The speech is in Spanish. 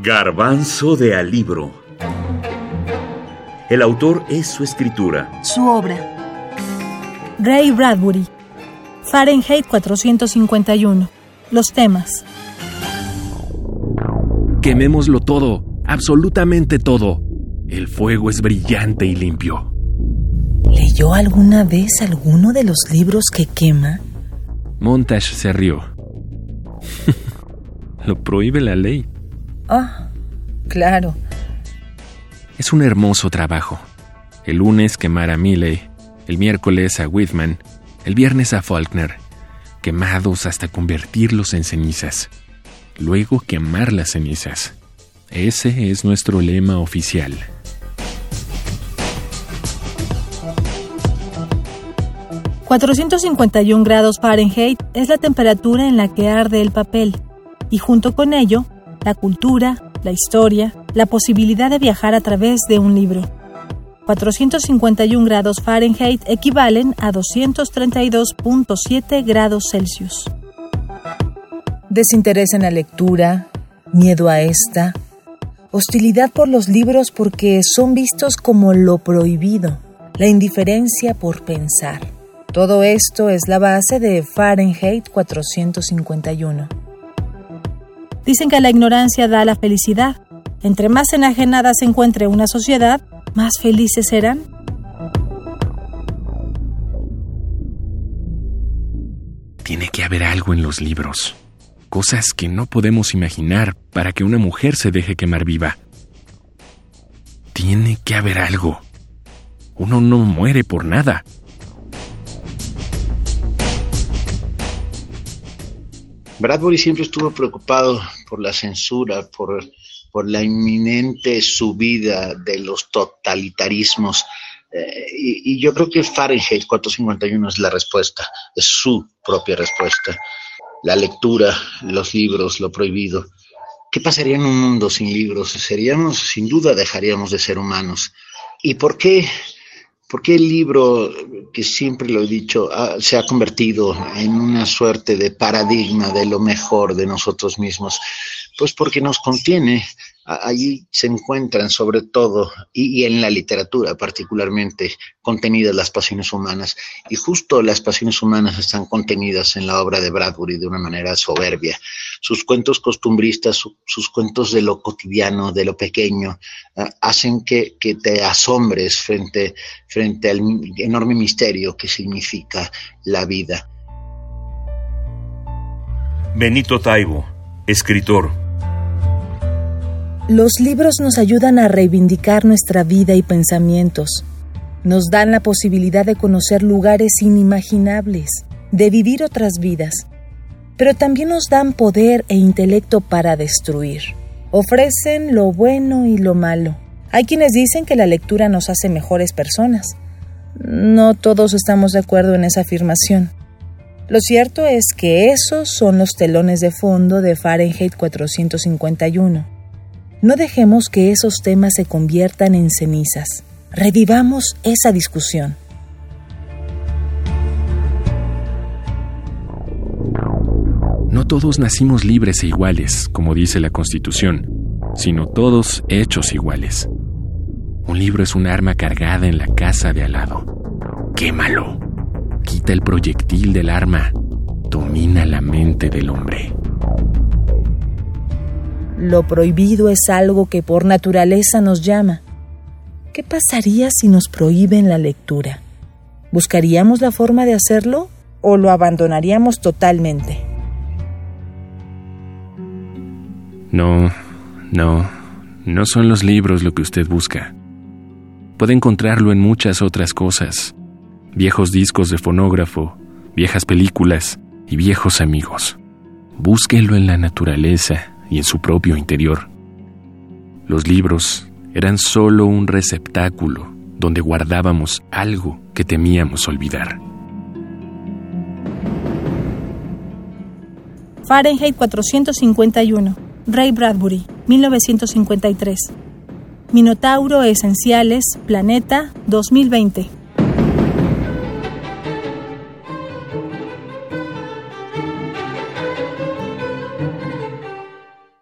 Garbanzo de Alibro. El autor es su escritura. Su obra. Ray Bradbury. Fahrenheit 451. Los temas. Quemémoslo todo, absolutamente todo. El fuego es brillante y limpio. ¿Leyó alguna vez alguno de los libros que quema? Montage se rió. Lo prohíbe la ley. Ah, claro. Es un hermoso trabajo. El lunes quemar a Milley, el miércoles a Whitman, el viernes a Faulkner, quemados hasta convertirlos en cenizas. Luego quemar las cenizas. Ese es nuestro lema oficial. ...451 grados Fahrenheit es la temperatura en la que arde el papel, y junto con ello, la cultura, la historia, la posibilidad de viajar a través de un libro. 451 grados Fahrenheit equivalen a 232.7 grados Celsius. Desinterés en la lectura, miedo a esta, hostilidad por los libros porque son vistos como lo prohibido, la indiferencia por pensar. Todo esto es la base de Fahrenheit 451. Dicen que la ignorancia da la felicidad. Entre más enajenada se encuentre una sociedad, más felices serán. Tiene que haber algo en los libros. Cosas que no podemos imaginar para que una mujer se deje quemar viva. Tiene que haber algo. Uno no muere por nada. Bradbury siempre estuvo preocupado por la censura, por, por la inminente subida de los totalitarismos. Eh, y, y, yo creo que Fahrenheit 451 es la respuesta, es su propia respuesta. La lectura, los libros, lo prohibido. ¿Qué pasaría en un mundo sin libros? Seríamos, sin duda, dejaríamos de ser humanos. ¿Y por qué porque el libro, que siempre lo he dicho, se ha convertido en una suerte de paradigma de lo mejor de nosotros mismos? Pues porque nos contiene, allí se encuentran sobre todo, y, en la literatura particularmente, contenidas las pasiones humanas. Y justo las pasiones humanas están contenidas en la obra de Bradbury de una manera soberbia. Sus cuentos costumbristas, sus cuentos de lo cotidiano, de lo pequeño, hacen que, que, te asombres frente, frente al enorme misterio que significa la vida. Benito Taibo, escritor. Los libros nos ayudan a reivindicar nuestra vida y pensamientos. Nos dan la posibilidad de conocer lugares inimaginables, de vivir otras vidas. Pero también nos dan poder e intelecto para destruir. Ofrecen lo bueno y lo malo. Hay quienes dicen que la lectura nos hace mejores personas. No todos estamos de acuerdo en esa afirmación. Lo cierto es que esos son los telones de fondo de Fahrenheit 451 no dejemos que esos temas se conviertan en cenizas. Revivamos esa discusión. No todos nacimos libres e iguales, como dice la Constitución, sino todos hechos iguales. Un libro es un arma cargada en la casa de al lado. Quémalo. Quita el proyectil del arma. Domina la mente del hombre. Lo prohibido es algo que por naturaleza nos llama. ¿Qué pasaría si nos prohíben la lectura? ¿Buscaríamos la forma de hacerlo o lo abandonaríamos totalmente? No, no, no son los libros lo que usted busca. Puede encontrarlo en muchas otras cosas. Viejos discos de fonógrafo, viejas películas y viejos amigos. Búsquelo en la naturaleza, y en su propio interior. Los libros eran solo un receptáculo donde guardábamos algo que temíamos olvidar. Fahrenheit 451, Ray Bradbury, 1953. Minotauro Esenciales, Planeta, 2020.